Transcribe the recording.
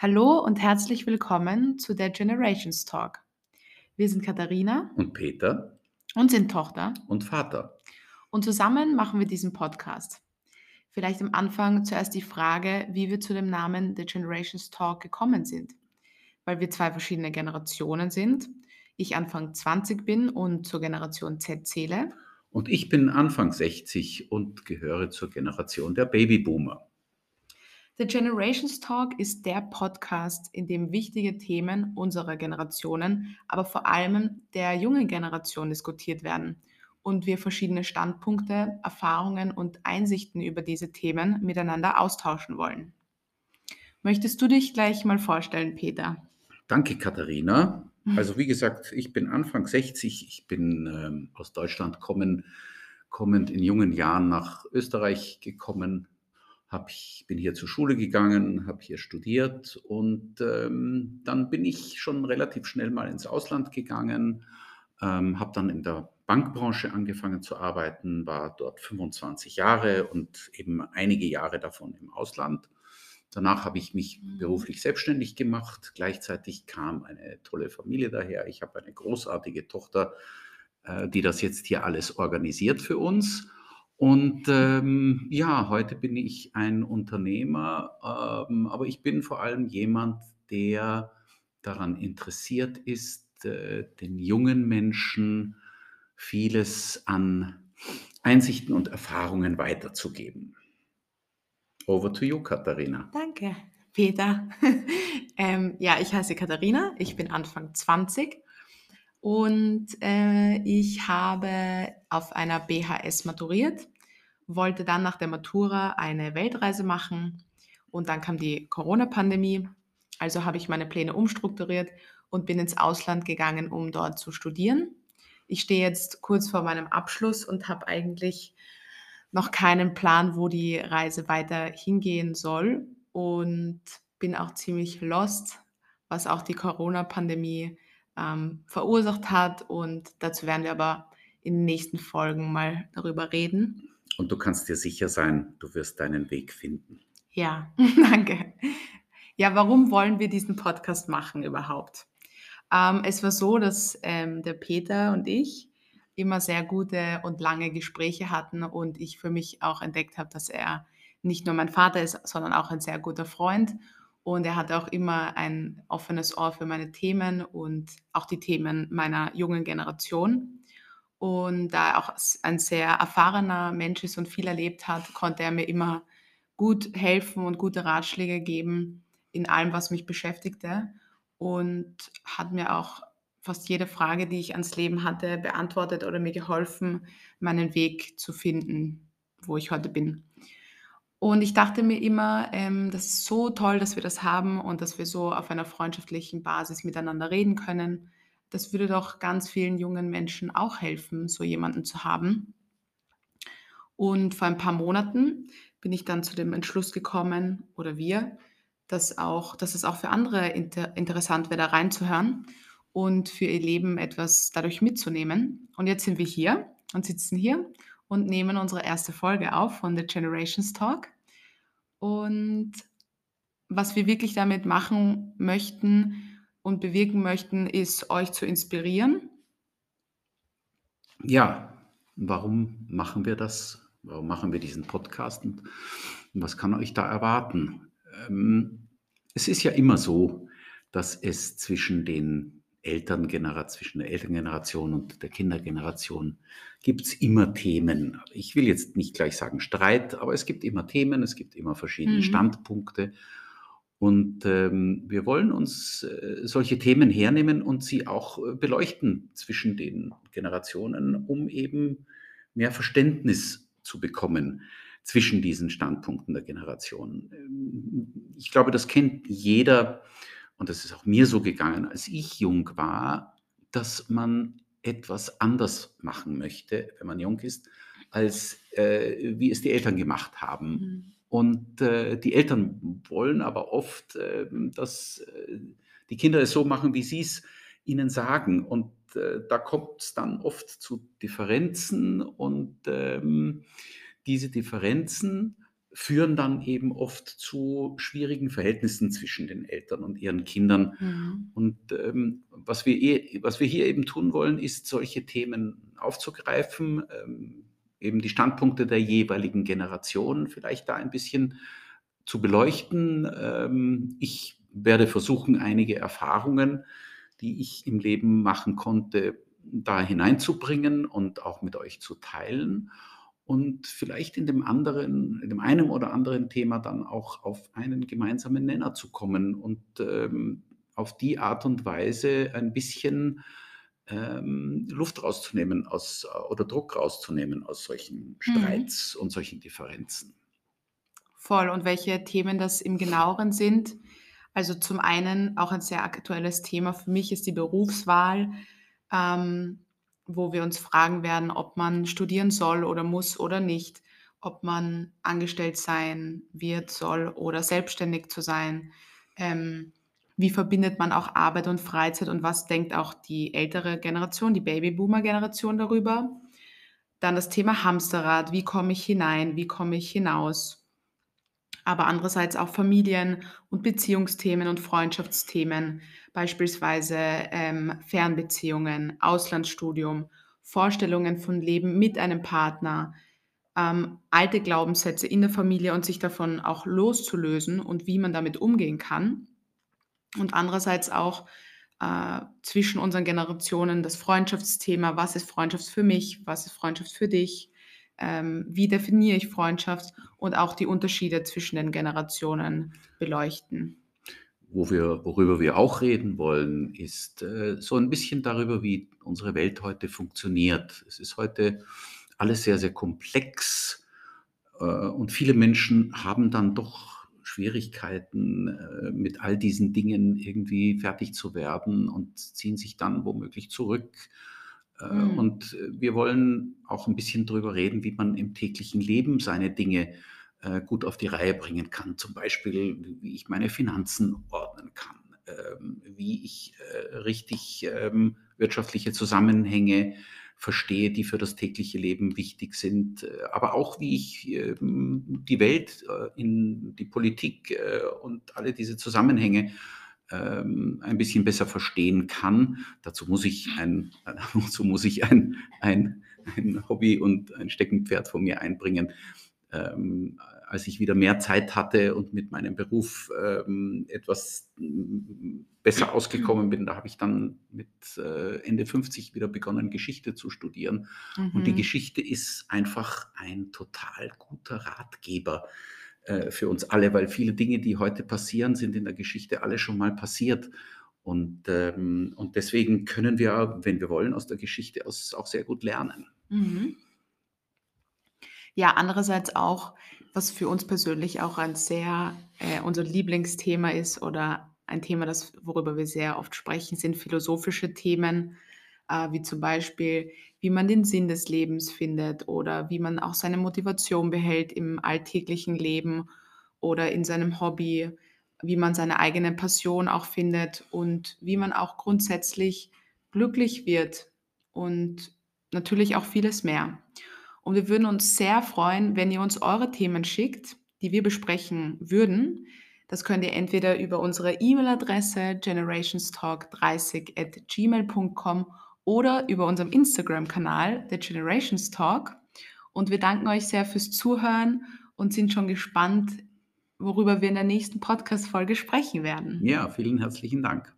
Hallo und herzlich willkommen zu der Generations Talk. Wir sind Katharina und Peter und sind Tochter und Vater. Und zusammen machen wir diesen Podcast. Vielleicht am Anfang zuerst die Frage, wie wir zu dem Namen The Generations Talk gekommen sind. Weil wir zwei verschiedene Generationen sind. Ich Anfang 20 bin und zur Generation Z zähle. Und ich bin Anfang 60 und gehöre zur Generation der Babyboomer. The Generations Talk ist der Podcast, in dem wichtige Themen unserer Generationen, aber vor allem der jungen Generation diskutiert werden und wir verschiedene Standpunkte, Erfahrungen und Einsichten über diese Themen miteinander austauschen wollen. Möchtest du dich gleich mal vorstellen, Peter? Danke, Katharina. Hm. Also wie gesagt, ich bin Anfang 60, ich bin ähm, aus Deutschland kommen, kommend in jungen Jahren nach Österreich gekommen, hab ich, bin hier zur Schule gegangen, habe hier studiert und ähm, dann bin ich schon relativ schnell mal ins Ausland gegangen, ähm, habe dann in der Bankbranche angefangen zu arbeiten, war dort 25 Jahre und eben einige Jahre davon im Ausland. Danach habe ich mich mhm. beruflich selbstständig gemacht. Gleichzeitig kam eine tolle Familie daher. Ich habe eine großartige Tochter, äh, die das jetzt hier alles organisiert für uns. Und ähm, ja, heute bin ich ein Unternehmer, ähm, aber ich bin vor allem jemand, der daran interessiert ist, äh, den jungen Menschen vieles an Einsichten und Erfahrungen weiterzugeben. Over to you, Katharina. Danke, Peter. ähm, ja, ich heiße Katharina, ich bin Anfang 20 und äh, ich habe auf einer BHS maturiert, wollte dann nach der Matura eine Weltreise machen und dann kam die Corona-Pandemie. Also habe ich meine Pläne umstrukturiert und bin ins Ausland gegangen, um dort zu studieren. Ich stehe jetzt kurz vor meinem Abschluss und habe eigentlich noch keinen Plan, wo die Reise weiter hingehen soll und bin auch ziemlich lost, was auch die Corona-Pandemie ähm, verursacht hat. Und dazu werden wir aber in den nächsten Folgen mal darüber reden. Und du kannst dir sicher sein, du wirst deinen Weg finden. Ja, danke. Ja, warum wollen wir diesen Podcast machen überhaupt? Ähm, es war so, dass ähm, der Peter und ich immer sehr gute und lange Gespräche hatten und ich für mich auch entdeckt habe, dass er nicht nur mein Vater ist, sondern auch ein sehr guter Freund. Und er hatte auch immer ein offenes Ohr für meine Themen und auch die Themen meiner jungen Generation. Und da er auch ein sehr erfahrener Mensch ist und viel erlebt hat, konnte er mir immer gut helfen und gute Ratschläge geben in allem, was mich beschäftigte. Und hat mir auch fast jede Frage, die ich ans Leben hatte, beantwortet oder mir geholfen, meinen Weg zu finden, wo ich heute bin. Und ich dachte mir immer, ähm, das ist so toll, dass wir das haben und dass wir so auf einer freundschaftlichen Basis miteinander reden können. Das würde doch ganz vielen jungen Menschen auch helfen, so jemanden zu haben. Und vor ein paar Monaten bin ich dann zu dem Entschluss gekommen, oder wir, dass, auch, dass es auch für andere inter interessant wäre, da reinzuhören und für ihr Leben etwas dadurch mitzunehmen. Und jetzt sind wir hier und sitzen hier und nehmen unsere erste Folge auf von The Generations Talk. Und was wir wirklich damit machen möchten und bewirken möchten, ist euch zu inspirieren. Ja, warum machen wir das? Warum machen wir diesen Podcast und was kann euch da erwarten? Ähm, es ist ja immer so, dass es zwischen den Elterngeneration, zwischen der Elterngeneration und der Kindergeneration gibt es immer Themen. Ich will jetzt nicht gleich sagen Streit, aber es gibt immer Themen, es gibt immer verschiedene mhm. Standpunkte. Und ähm, wir wollen uns äh, solche Themen hernehmen und sie auch äh, beleuchten zwischen den Generationen, um eben mehr Verständnis zu bekommen zwischen diesen Standpunkten der Generation. Ähm, ich glaube, das kennt jeder und das ist auch mir so gegangen, als ich jung war, dass man etwas anders machen möchte, wenn man jung ist, als äh, wie es die Eltern gemacht haben. Mhm. Und äh, die Eltern wollen aber oft, äh, dass die Kinder es so machen, wie sie es ihnen sagen. Und äh, da kommt es dann oft zu Differenzen und ähm, diese Differenzen führen dann eben oft zu schwierigen Verhältnissen zwischen den Eltern und ihren Kindern. Mhm. Und ähm, was, wir eh, was wir hier eben tun wollen, ist, solche Themen aufzugreifen, ähm, eben die Standpunkte der jeweiligen Generation vielleicht da ein bisschen zu beleuchten. Ähm, ich werde versuchen, einige Erfahrungen, die ich im Leben machen konnte, da hineinzubringen und auch mit euch zu teilen und vielleicht in dem anderen, in dem einen oder anderen Thema dann auch auf einen gemeinsamen Nenner zu kommen und ähm, auf die Art und Weise ein bisschen ähm, Luft rauszunehmen aus, oder Druck rauszunehmen aus solchen Mhm. Streits und solchen Differenzen. Voll. Und welche Themen das im Genaueren sind? Also zum einen auch ein sehr aktuelles Thema für mich ist die Berufswahl, ähm, wo wir uns fragen werden, ob man studieren soll oder muss oder nicht, ob man angestellt sein wird, soll oder selbstständig zu sein. Ähm, wie verbindet man auch Arbeit und Freizeit und was denkt auch die ältere Generation, die Babyboomer-Generation darüber? Dann das Thema Hamsterrad, wie komme ich hinein, wie komme ich hinaus? Aber andererseits auch Familien- und Beziehungsthemen und Freundschaftsthemen, beispielsweise ähm, Fernbeziehungen, Auslandsstudium, Vorstellungen von Leben mit einem Partner, ähm, alte Glaubenssätze in der Familie und sich davon auch loszulösen und wie man damit umgehen kann. Und andererseits auch äh, zwischen unseren Generationen das Freundschaftsthema, was ist Freundschaft für mich, was ist Freundschaft für dich, ähm, wie definiere ich Freundschaft und auch die Unterschiede zwischen den Generationen beleuchten. Wo wir, worüber wir auch reden wollen, ist äh, so ein bisschen darüber, wie unsere Welt heute funktioniert. Es ist heute alles sehr, sehr komplex äh, und viele Menschen haben dann doch Schwierigkeiten, äh, mit all diesen Dingen irgendwie fertig zu werden und ziehen sich dann womöglich zurück. Äh, Mhm. Und äh, wir wollen auch ein bisschen drüber reden, wie man im täglichen Leben seine Dinge äh, gut auf die Reihe bringen kann. Zum Beispiel, wie ich meine Finanzen ordnen kann, ähm, wie ich äh, richtig ähm, wirtschaftliche Zusammenhänge verstehe, die für das tägliche Leben wichtig sind, aber auch wie ich ähm, die Welt, in die Politik und alle diese Zusammenhänge ähm, ein bisschen besser verstehen kann. Dazu muss ich ein, dazu muss ich ein, ein, ein Hobby und ein Steckenpferd von mir einbringen. Ähm, als ich wieder mehr Zeit hatte und mit meinem Beruf ähm, etwas mm, besser ausgekommen bin, da habe ich dann mit äh, Ende 50 wieder begonnen, Geschichte zu studieren. Und die Mhm. Geschichte ist einfach ein total guter Ratgeber äh, für uns alle, weil viele Dinge, die heute passieren, sind in der Geschichte alle schon mal passiert. Und, ähm, und deswegen können wir, wenn wir wollen, aus der Geschichte aus auch sehr gut lernen. Mhm. Ja, andererseits auch, was für uns persönlich auch ein sehr äh, unser Lieblingsthema ist oder ein Thema, das, worüber wir sehr oft sprechen, sind philosophische Themen, äh, wie zum Beispiel, wie man den Sinn des Lebens findet oder wie man auch seine Motivation behält im alltäglichen Leben oder in seinem Hobby, wie man seine eigene Passion auch findet und wie man auch grundsätzlich glücklich wird und natürlich auch vieles mehr. Und wir würden uns sehr freuen, wenn ihr uns eure Themen schickt, die wir besprechen würden. Das könnt ihr entweder über unsere E-Mail-Adresse generationstalk30 at gmail.com oder über unserem Instagram-Kanal, The Generations Talk. Und wir danken euch sehr fürs Zuhören und sind schon gespannt, worüber wir in der nächsten Podcast-Folge sprechen werden. Ja, vielen herzlichen Dank.